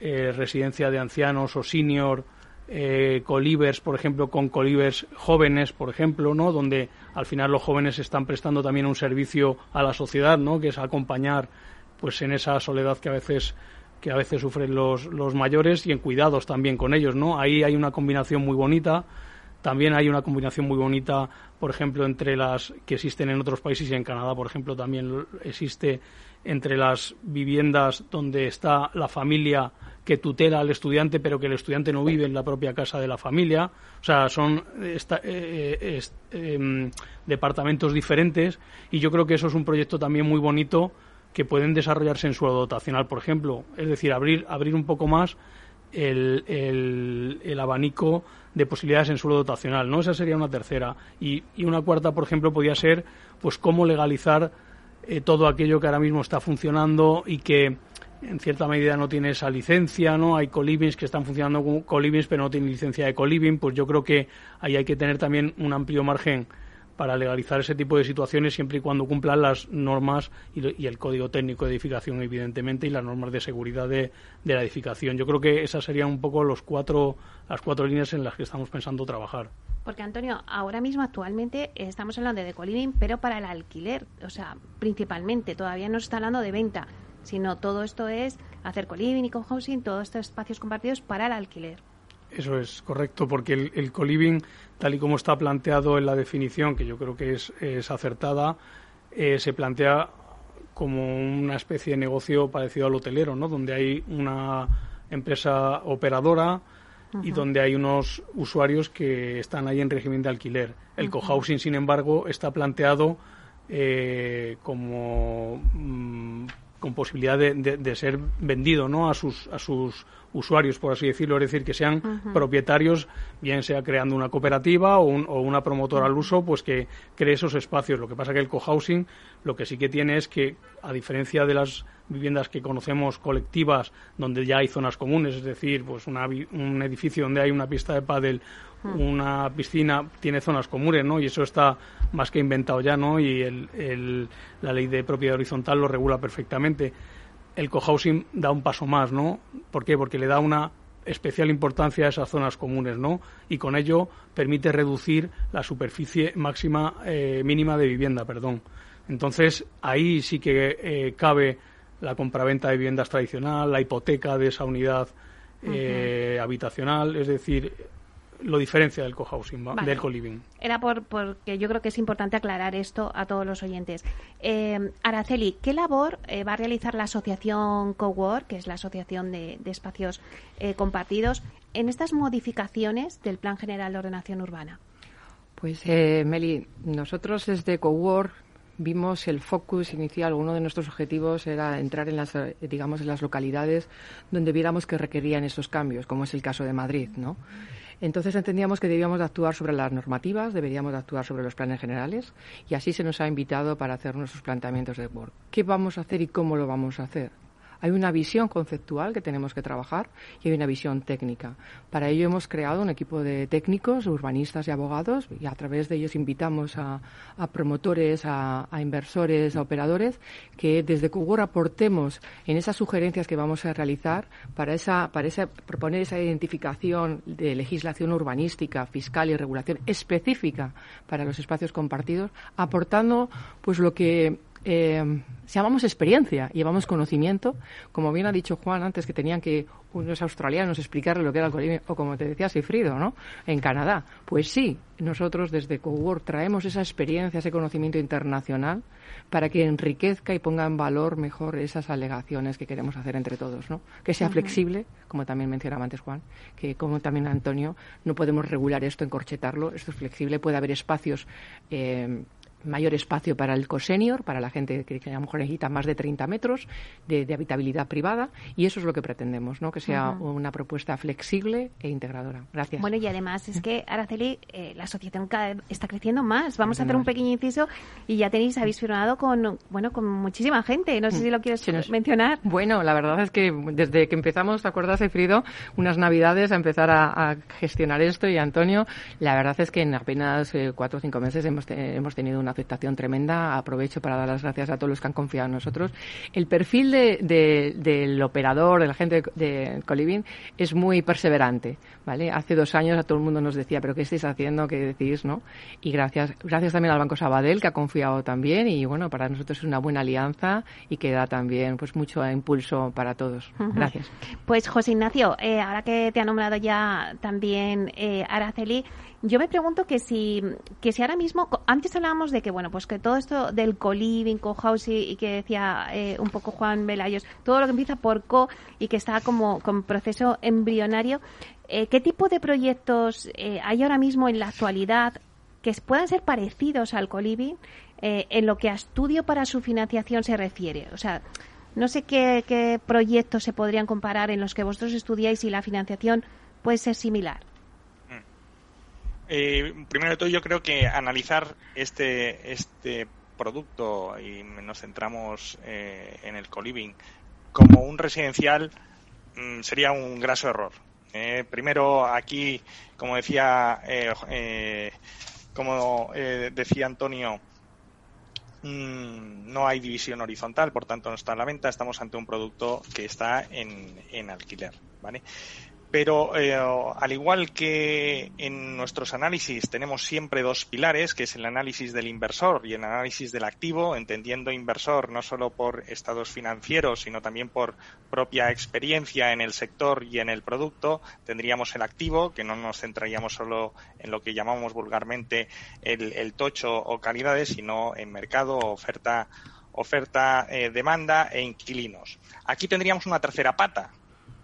eh, residencia de ancianos o senior, eh, colivers, por ejemplo, con colivers jóvenes, por ejemplo, ¿no? Donde al final los jóvenes están prestando también un servicio a la sociedad, ¿no? Que es acompañar, pues, en esa soledad que a veces que a veces sufren los, los mayores y en cuidados también con ellos, ¿no? Ahí hay una combinación muy bonita. También hay una combinación muy bonita, por ejemplo, entre las que existen en otros países y en Canadá, por ejemplo, también existe entre las viviendas donde está la familia que tutela al estudiante, pero que el estudiante no vive en la propia casa de la familia. O sea, son eh, eh, em, departamentos diferentes y yo creo que eso es un proyecto también muy bonito que pueden desarrollarse en suelo dotacional, por ejemplo. Es decir, abrir, abrir un poco más el, el, abanico de posibilidades en suelo dotacional. ¿no? Esa sería una tercera. Y, y una cuarta, por ejemplo, podría ser pues cómo legalizar eh, todo aquello que ahora mismo está funcionando y que en cierta medida no tiene esa licencia, ¿no? Hay colivings que están funcionando como colivings pero no tienen licencia de coliving, pues yo creo que ahí hay que tener también un amplio margen para legalizar ese tipo de situaciones siempre y cuando cumplan las normas y, el código técnico de edificación, evidentemente, y las normas de seguridad de, la edificación. Yo creo que esas serían un poco los cuatro, las cuatro líneas en las que estamos pensando trabajar. Porque, Antonio, ahora mismo actualmente estamos hablando de coliving, pero para el alquiler, o sea, principalmente, todavía no se está hablando de venta sino todo esto es hacer co-living y co-housing, todos estos espacios compartidos para el alquiler. Eso es correcto, porque el, el co-living, tal y como está planteado en la definición, que yo creo que es, acertada, eh, se plantea como una especie de negocio parecido al hotelero, ¿no? Donde hay una empresa operadora y donde hay unos usuarios que están ahí en régimen de alquiler. El co-housing, sin embargo, está planteado eh, como mm, con posibilidad de, de, ser vendido ¿no? a, sus, a sus usuarios, por así decirlo, es decir, que sean propietarios, bien sea creando una cooperativa o, o, una promotora al uso, pues que cree esos espacios. Lo que pasa que el cohousing lo que sí que tiene es que, a diferencia de las viviendas que conocemos colectivas, donde ya hay zonas comunes, es decir, pues una, un edificio donde hay una pista de pádel, una piscina, tiene zonas comunes, ¿no? Y eso está más que inventado ya, ¿no? Y el, la ley de propiedad horizontal lo regula perfectamente. El cohousing da un paso más, ¿no? ¿Por qué? Porque le da una especial importancia a esas zonas comunes, ¿no? Y con ello permite reducir la superficie máxima eh, mínima de vivienda, perdón. Entonces ahí sí que eh, cabe la compraventa de viviendas tradicional, la hipoteca de esa unidad eh, habitacional, es decir, lo diferencia del cohousing, del co-living. Era por, porque yo creo que es importante aclarar esto a todos los oyentes. Eh, Araceli, ¿qué labor eh, va a realizar la asociación Cowork, que es la asociación de, espacios eh, compartidos, en estas modificaciones del Plan General de Ordenación Urbana? Pues, Meli, nosotros desde Cowork vimos el focus inicial, uno de nuestros objetivos era entrar en las, digamos, en las localidades donde viéramos que requerían esos cambios, como es el caso de Madrid, ¿no? Entonces entendíamos que debíamos de actuar sobre las normativas, deberíamos de actuar sobre los planes generales y así se nos ha invitado para hacer nuestros planteamientos de work. ¿Qué vamos a hacer y cómo lo vamos a hacer? Hay una visión conceptual que tenemos que trabajar y hay una visión técnica. Para ello hemos creado un equipo de técnicos, urbanistas y abogados y a través de ellos invitamos a, promotores, a, inversores, a operadores que desde Cugor aportemos en esas sugerencias que vamos a realizar para, esa, para proponer esa identificación de legislación urbanística, fiscal y regulación específica para los espacios compartidos, aportando pues lo que eh, llamamos experiencia, llevamos conocimiento. Como bien ha dicho Juan antes, que tenían que unos australianos explicarle lo que era el colibrí, o como te decía Sifrido, ¿no? En Canadá. Pues sí, nosotros desde Cowork traemos esa experiencia, ese conocimiento internacional para que enriquezca y ponga en valor mejor esas alegaciones que queremos hacer entre todos, ¿no? Que sea flexible, como también mencionaba antes Juan, que como también Antonio, no podemos regular esto, encorchetarlo, esto es flexible, puede haber espacios eh, mayor espacio para el co-senior, para la gente que, a lo mejor necesita más de 30 metros de, habitabilidad privada y eso es lo que pretendemos, ¿no? que sea una propuesta flexible e integradora. Gracias. Bueno, y además es que, Araceli, eh, la asociación cada vez está creciendo más. Vamos a hacer un pequeño inciso y ya tenéis, habéis firmado con, bueno, con muchísima gente. No sé si lo quieres mencionar. Bueno, la verdad es que desde que empezamos, ¿te acuerdas, Efrido? Unas navidades a empezar a, gestionar esto y Antonio, la verdad es que en apenas eh, cuatro o cinco meses hemos, hemos tenido una aceptación tremenda. Aprovecho para dar las gracias a todos los que han confiado en nosotros. El perfil de, del operador, de la gente de, Coliving, es muy perseverante. ¿vale? Hace dos años a todo el mundo nos decía, pero ¿qué estáis haciendo? ¿Qué decís? ¿no? Y gracias, gracias también al Banco Sabadell, que ha confiado también. Y bueno, para nosotros es una buena alianza y que da también pues mucho impulso para todos. Gracias. Pues José Ignacio, eh, ahora que te ha nombrado ya también eh, Araceli, yo me pregunto que si, que si ahora mismo, antes hablábamos de que, bueno, pues que todo esto del co-living, co-housing y que decía eh, un poco Juan Velayos, todo lo que empieza por co y que está como con proceso embrionario, eh, ¿qué tipo de proyectos eh, hay ahora mismo en la actualidad que puedan ser parecidos al co-living en lo que a estudio para su financiación se refiere? O sea, no sé qué, qué proyectos se podrían comparar en los que vosotros estudiáis y la financiación puede ser similar. Eh, primero de todo, yo creo que analizar este, este producto y nos centramos eh, en el coliving como un residencial mm, sería un graso error. Eh, primero, aquí, como decía, como decía Antonio, mm, no hay división horizontal, por tanto no está en la venta. Estamos ante un producto que está en, en alquiler, ¿vale? Pero eh, al igual que en nuestros análisis tenemos siempre dos pilares, que es el análisis del inversor y el análisis del activo, entendiendo inversor no solo por estados financieros, sino también por propia experiencia en el sector y en el producto, tendríamos el activo, que no nos centraríamos solo en lo que llamamos vulgarmente el, tocho o calidades, sino en mercado, oferta, oferta, eh, demanda e inquilinos. Aquí tendríamos una tercera pata,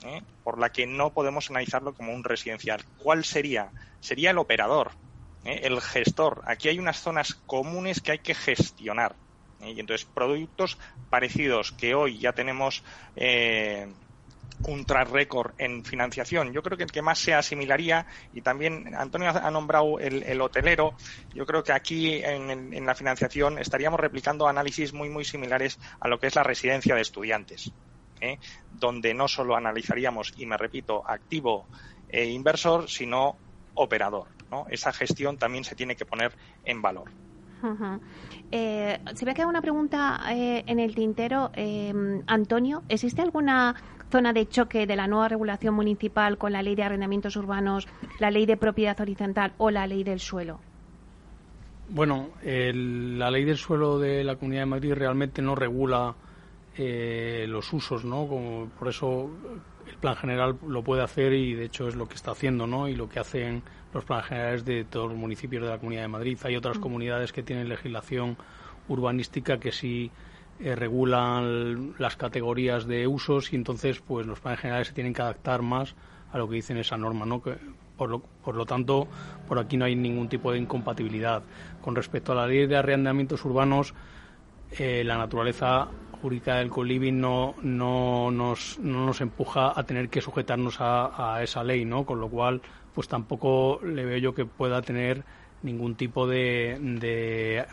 ¿eh? por la que no podemos analizarlo como un residencial. ¿Cuál sería? Sería el operador, ¿eh? el gestor. Aquí hay unas zonas comunes que hay que gestionar. ¿eh? Y entonces, productos parecidos que hoy ya tenemos un track record en financiación. Yo creo que el que más se asimilaría, y también Antonio ha nombrado el, hotelero, yo creo que aquí en, en, la financiación estaríamos replicando análisis muy, muy similares a lo que es la residencia de estudiantes. ¿Eh? donde no solo analizaríamos, y me repito, activo e inversor, sino operador. ¿no? Esa gestión también se tiene que poner en valor. Eh, se ve que hay una pregunta eh, en el tintero. Antonio, ¿existe alguna zona de choque de la nueva regulación municipal con la ley de arrendamientos urbanos, la ley de propiedad horizontal o la ley del suelo? Bueno, la ley del suelo de la Comunidad de Madrid realmente no regula eh, los usos, ¿no? Como por eso el plan general lo puede hacer y de hecho es lo que está haciendo, ¿no? Y lo que hacen los planes generales de todos los municipios de la Comunidad de Madrid. Hay otras mm. comunidades que tienen legislación urbanística que sí eh, regulan las categorías de usos y entonces pues los planes generales se tienen que adaptar más a lo que dicen esa norma, ¿no? Que, por lo, por lo tanto, por aquí no hay ningún tipo de incompatibilidad. Con respecto a la ley de arrendamientos urbanos, eh, la naturaleza jurídica del coliving no, no, nos, no nos empuja a tener que sujetarnos a, esa ley, ¿no? Con lo cual, pues tampoco le veo yo que pueda tener ningún tipo de,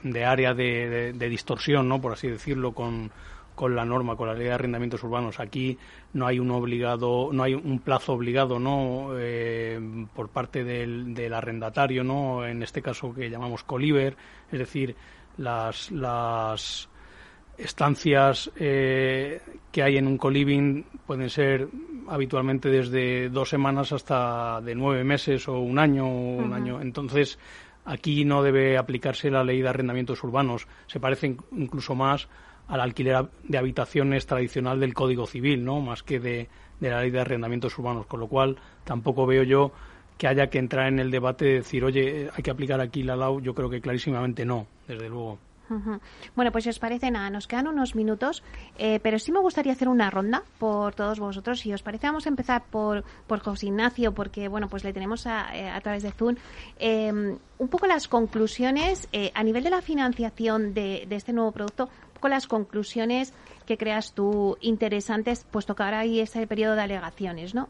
de, área de, distorsión, ¿no? Por así decirlo, con, con la norma, con la ley de arrendamientos urbanos. Aquí no hay un obligado, no hay un plazo obligado, ¿no? Eh, por parte del, arrendatario, ¿no? En este caso que llamamos coliver, es decir, las, las estancias eh, que hay en un coliving pueden ser habitualmente desde dos semanas hasta de nueve meses o un año un año. Entonces aquí no debe aplicarse la ley de arrendamientos urbanos. Se parece incluso más al alquiler de habitaciones tradicional del Código Civil no más que de, de la ley de arrendamientos urbanos. Con lo cual tampoco veo yo que haya que entrar en el debate de decir oye hay que aplicar aquí la LAU yo creo que clarísimamente no desde luego Bueno, pues si os parece nada, nos quedan unos minutos, eh, pero sí me gustaría hacer una ronda por todos vosotros. Si os parece, vamos a empezar por, por José Ignacio, porque bueno, pues le tenemos a, eh, través de Zoom. Em, un poco las conclusiones eh, a nivel de la financiación de, este nuevo producto, un poco las conclusiones que creas tú interesantes, puesto que ahora hay ese periodo de alegaciones, ¿no?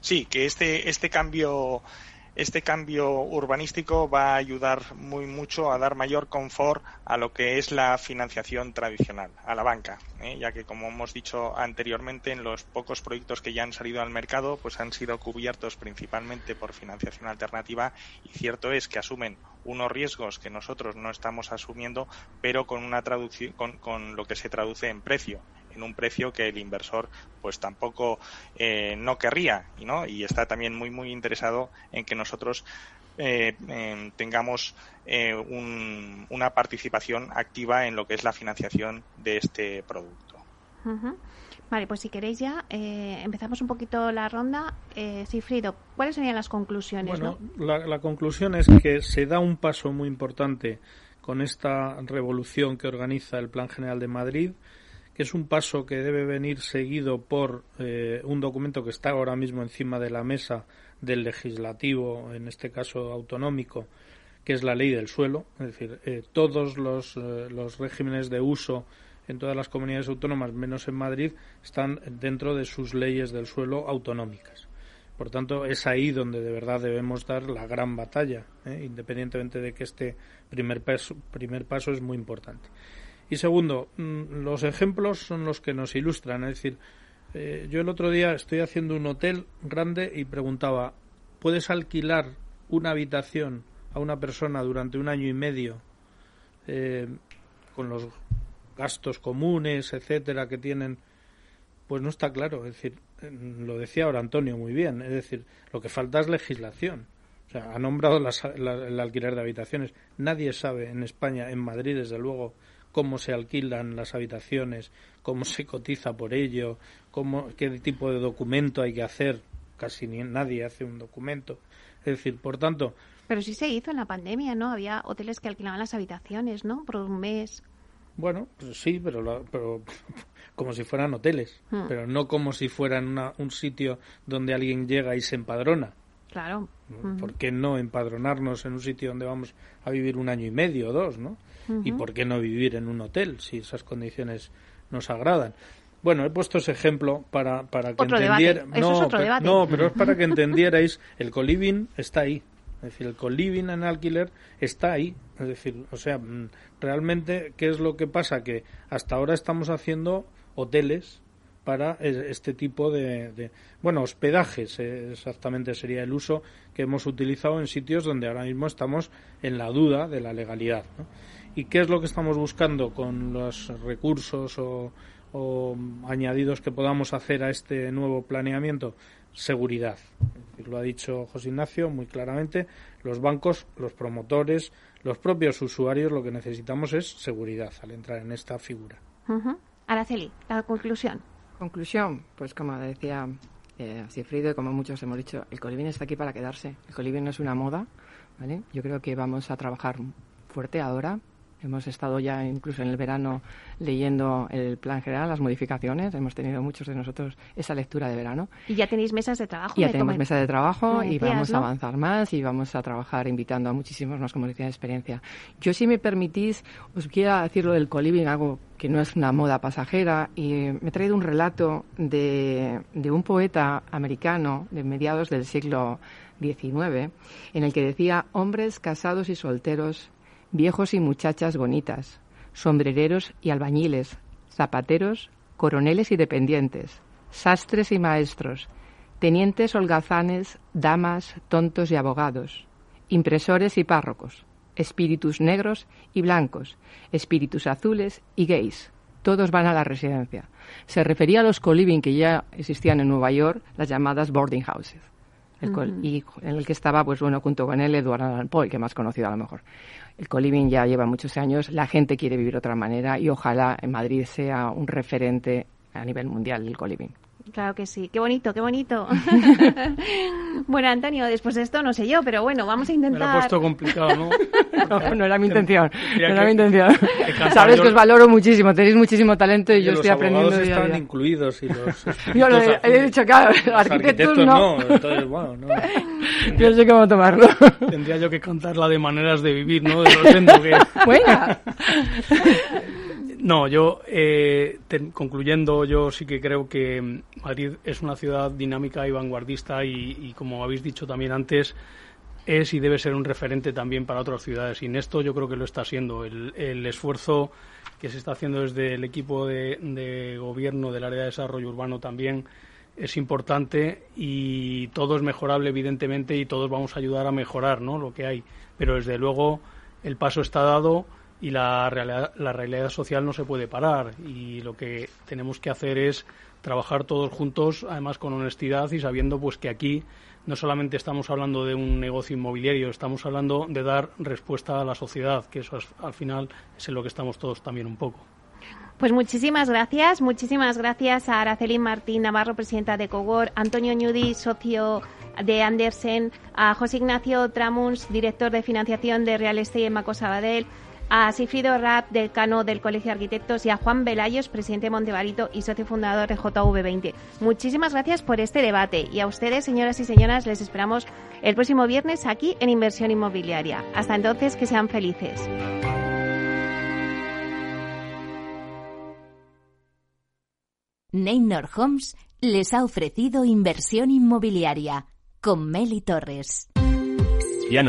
Sí, que este, este cambio este cambio urbanístico va a ayudar muy mucho a dar mayor confort a lo que es la financiación tradicional, a la banca, ¿eh? ya que como hemos dicho anteriormente, en los pocos proyectos que ya han salido al mercado, pues han sido cubiertos principalmente por financiación alternativa y cierto es que asumen unos riesgos que nosotros no estamos asumiendo, pero con una traducción, con lo que se traduce en precio en un precio que el inversor pues tampoco eh, no querría y no y está también muy muy interesado en que nosotros eh, tengamos eh, una participación activa en lo que es la financiación de este producto. Vale, pues si queréis ya empezamos un poquito la ronda. Eh, Sifrido, ¿cuáles serían las conclusiones? Bueno, la, la conclusión es que se da un paso muy importante con esta revolución que organiza el Plan General de Madrid es un paso que debe venir seguido por eh, un documento que está ahora mismo encima de la mesa del legislativo, en este caso autonómico, que es la ley del suelo. Es decir, eh, todos los, eh, los regímenes de uso en todas las comunidades autónomas, menos en Madrid, están dentro de sus leyes del suelo autonómicas. Por tanto, es ahí donde de verdad debemos dar la gran batalla, independientemente de que este primer primer paso es muy importante. Y segundo, mm, los ejemplos son los que nos ilustran. Es decir, eh, yo el otro día estoy haciendo un hotel grande y preguntaba, ¿puedes alquilar una habitación a una persona durante un año y medio eh, con los gastos comunes, etcétera, que tienen? Pues no está claro. Es decir, lo decía ahora Antonio muy bien. Es decir, lo que falta es legislación. O sea, ha nombrado el alquiler de habitaciones. Nadie sabe en España, en Madrid, desde luego, cómo se alquilan las habitaciones, cómo se cotiza por ello, cómo, qué tipo de documento hay que hacer. Casi ni, nadie hace un documento. Es decir, por tanto. Pero sí se hizo en la pandemia, ¿no? Había hoteles que alquilaban las habitaciones, ¿no? Por un mes. Bueno, pues sí, pero, pero como si fueran hoteles, hmm. pero no como si fueran un sitio donde alguien llega y se empadrona. Claro. ¿Por qué no empadronarnos en un sitio donde vamos a vivir un año y medio o dos, no? ¿Y por qué no vivir en un hotel si esas condiciones nos agradan? Bueno, he puesto ese ejemplo para, para que entendierais. No, no, pero es para que entendierais. El coliving está ahí. Es decir, el coliving en alquiler está ahí. Es decir, o sea, mm, realmente, ¿qué es lo que pasa? Que hasta ahora estamos haciendo hoteles para este tipo de, bueno hospedajes eh, exactamente sería el uso que hemos utilizado en sitios donde ahora mismo estamos en la duda de la legalidad ¿no? ¿Y qué es lo que estamos buscando con los recursos o, añadidos que podamos hacer a este nuevo planeamiento? Seguridad. Lo ha dicho José Ignacio muy claramente. Los bancos, los promotores, los propios usuarios, lo que necesitamos es seguridad al entrar en esta figura. Araceli, la conclusión. Conclusión, pues como decía eh, y como muchos hemos dicho, el coliving está aquí para quedarse. El coliving no es una moda, ¿vale? Yo creo que vamos a trabajar fuerte ahora Hemos estado ya incluso en el verano leyendo el plan general, las modificaciones. Hemos tenido muchos de nosotros esa lectura de verano. Y ya tenéis mesas de trabajo. Ya tenemos mesas de trabajo y vamos a avanzar más y vamos a trabajar invitando a muchísimos más comunidades de experiencia. Yo, si me permitís, os quiero decir lo del coliving, algo que no es una moda pasajera, y me he traído un relato de, de un poeta americano de mediados del siglo XIX, en el que decía hombres casados y solteros viejos y muchachas bonitas, sombrereros y albañiles, zapateros, coroneles y dependientes, sastres y maestros, tenientes holgazanes, damas, tontos y abogados, impresores y párrocos, espíritus negros y blancos, espíritus azules y gays. Todos van a la residencia. Se refería a los co-living que ya existían en Nueva York, las llamadas boarding houses. Y en el que estaba, pues bueno, junto con él, Edward Allan Poe, que más conocido a lo mejor. El coliving ya lleva muchos años, la gente quiere vivir de otra manera y ojalá en Madrid sea un referente a nivel mundial el coliving. Claro que sí, qué bonito, qué bonito. bueno, Antonio, después de esto no sé yo, pero bueno, vamos a intentar. Me lo he puesto complicado, ¿no? no, no era mi intención. No era mi intención. Sabes que os valoro muchísimo, tenéis muchísimo talento y, yo estoy aprendiendo. Los están incluidos y los. yo lo he, dicho, claro, los arquitectos, no. no. Entonces, bueno, no. yo sé cómo tomarlo. Tendría yo que contarla de maneras de vivir, ¿no? De Rosendo, que. Buena. No, yo, eh, concluyendo, yo sí que creo que Madrid es una ciudad dinámica y vanguardista y, como habéis dicho también antes, es y debe ser un referente también para otras ciudades. Y en esto yo creo que lo está siendo. El, esfuerzo que se está haciendo desde el equipo de, de, gobierno del área de desarrollo urbano también es importante y todo es mejorable, evidentemente, y todos vamos a ayudar a mejorar ¿no? lo que hay. Pero desde luego el paso está dado y la realidad, la realidad social no se puede parar y lo que tenemos que hacer es trabajar todos juntos, además con honestidad y sabiendo pues que aquí no solamente estamos hablando de un negocio inmobiliario, estamos hablando de dar respuesta a la sociedad, que eso al final es en lo que estamos todos también un poco. Pues muchísimas gracias, muchísimas gracias a Araceli Martín Navarro, presidenta de Cogor, Antonio Ñudi, socio de Andersen, a José Ignacio Tramuns, director de financiación de Real Estate en Maco Sabadell, a Sifrido Rapp, decano del Colegio de Arquitectos, y a Juan Velayos, presidente de Montevarito y socio fundador de JV20. Muchísimas gracias por este debate y a ustedes, señoras y señoras, les esperamos el próximo viernes aquí en Inversión Inmobiliaria. Hasta entonces, que sean felices. Neynor Homes les ha ofrecido inversión inmobiliaria con Meli Torres.